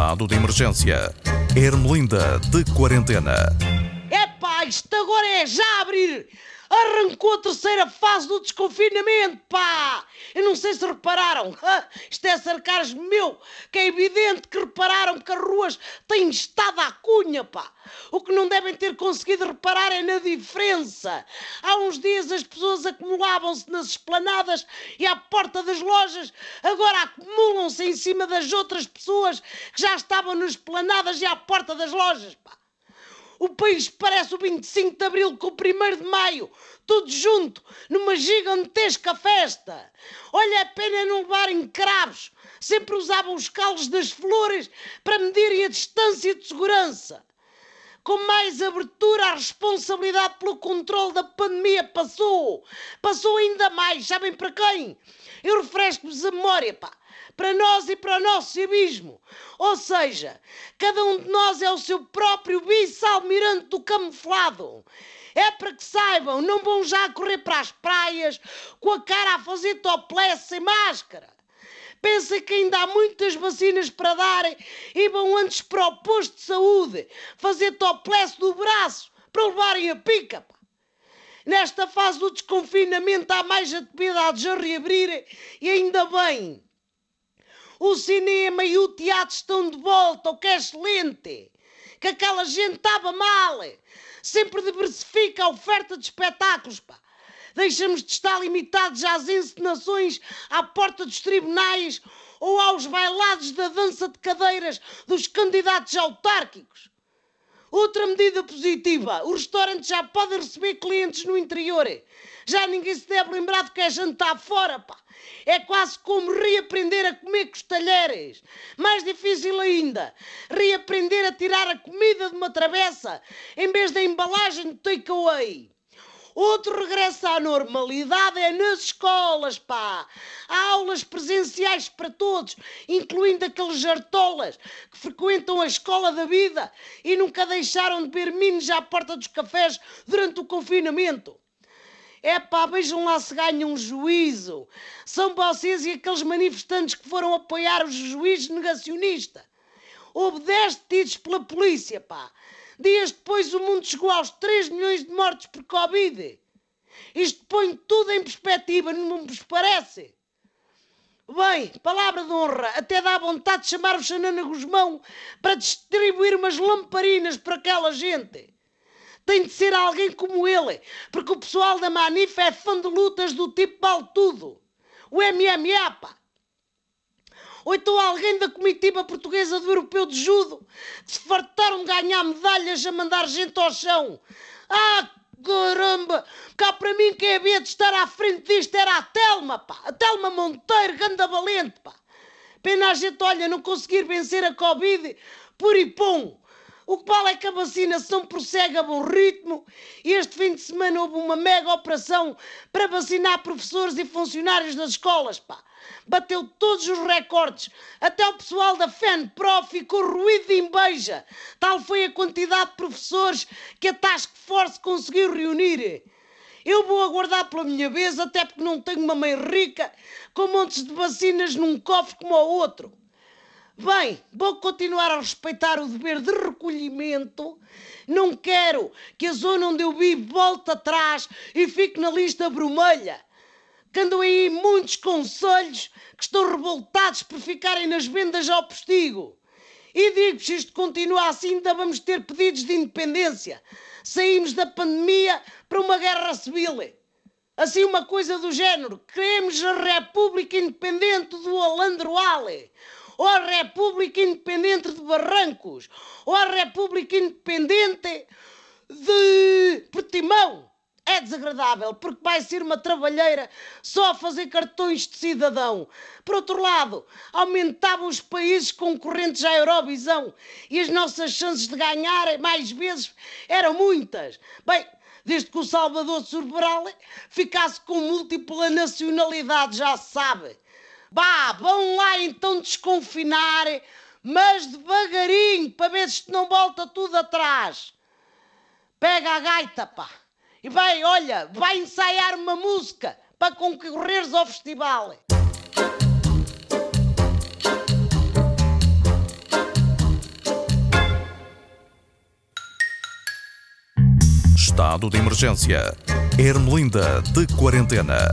estado de emergência. Ermelinda de quarentena. Epá, isto agora é já abrir! Arrancou a terceira fase do desconfinamento, pá! Eu não sei se repararam. Isto é sarcasmo meu, que é evidente que repararam que as ruas têm estado à cunha, pá! O que não devem ter conseguido reparar é na diferença. Há uns dias as pessoas acumulavam-se nas esplanadas e à porta das lojas, agora acumulam-se em cima das outras pessoas que já estavam nas esplanadas e à porta das lojas, pá! O país parece o 25 de Abril com o 1 de Maio, tudo junto, numa gigantesca festa. Olha a pena não levarem cravos. Sempre usavam os calos das flores para medirem a distância de segurança. Com mais abertura, a responsabilidade pelo controle da pandemia passou. Passou ainda mais, sabem para quem? Eu refresco-vos a memória, pá para nós e para o nosso civismo. Ou seja, cada um de nós é o seu próprio vice-almirante do camuflado. É para que saibam, não vão já correr para as praias com a cara a fazer topless sem máscara. Pensem que ainda há muitas vacinas para darem e vão antes para o posto de saúde fazer topless do braço para levarem a pica. Pá. Nesta fase do desconfinamento há mais atividades a reabrir e ainda bem. O cinema e o teatro estão de volta, o que é excelente. Que aquela gente estava mal. Sempre diversifica a oferta de espetáculos, pá. Deixamos de estar limitados às encenações à porta dos tribunais ou aos bailados da dança de cadeiras dos candidatos autárquicos. Outra medida positiva: os restaurantes já podem receber clientes no interior. Já ninguém se deve lembrar de que é jantar fora, pá. É quase como reaprender a comer com os talheres. Mais difícil ainda, reaprender a tirar a comida de uma travessa em vez da embalagem de takeaway. Outro regresso à normalidade é nas escolas, pá. Há aulas presenciais para todos, incluindo aqueles jartolas que frequentam a escola da vida e nunca deixaram de ver minos à porta dos cafés durante o confinamento. É pá, vejam lá se ganham um juízo. São vocês e aqueles manifestantes que foram apoiar o juiz negacionista. Houve 10 detidos pela polícia, pá. Dias depois o mundo chegou aos 3 milhões de mortes por Covid. Isto põe tudo em perspectiva, não vos parece? Bem, palavra de honra, até dá vontade de chamar o Xanana Guzmão para distribuir umas lamparinas para aquela gente tem de ser alguém como ele, porque o pessoal da Manif é fã de lutas do tipo vale tudo. O MMA, pá. Ou então alguém da comitiva portuguesa do Europeu de Judo se fartaram de ganhar medalhas a mandar gente ao chão. Ah, caramba! Cá para mim quem havia de estar à frente disto era a Telma, pá. A Telma Monteiro, ganda valente, pá. Pena a gente, olha, não conseguir vencer a Covid por ipom. O que vale é que a vacinação prossegue a bom ritmo e este fim de semana houve uma mega operação para vacinar professores e funcionários das escolas, pá. Bateu todos os recordes. Até o pessoal da FENPRO ficou ruído de inveja. Tal foi a quantidade de professores que a Task Force conseguiu reunir. Eu vou aguardar pela minha vez, até porque não tenho uma mãe rica com montes de vacinas num cofre como o outro. Bem, vou continuar a respeitar o dever de recolhimento. Não quero que a zona onde eu vivo volte atrás e fique na lista vermelha. Que aí muitos conselhos que estão revoltados por ficarem nas vendas ao postigo. E digo-vos, se isto continuar assim, ainda vamos ter pedidos de independência. Saímos da pandemia para uma guerra civil. Assim, uma coisa do género. Queremos a República Independente do Alandroale ou a República Independente de Barrancos, ou a República Independente de Portimão. É desagradável, porque vai ser uma trabalheira só a fazer cartões de cidadão. Por outro lado, aumentavam os países concorrentes à Eurovisão e as nossas chances de ganhar mais vezes eram muitas. Bem, desde que o Salvador Sobral ficasse com múltipla nacionalidade, já sabe. Bah, vão lá então desconfinar, mas devagarinho, para ver se não volta tudo atrás. Pega a gaita, pá, e vai, olha, vai ensaiar uma música para concorreres ao festival. Estado de emergência. Ermelinda de quarentena.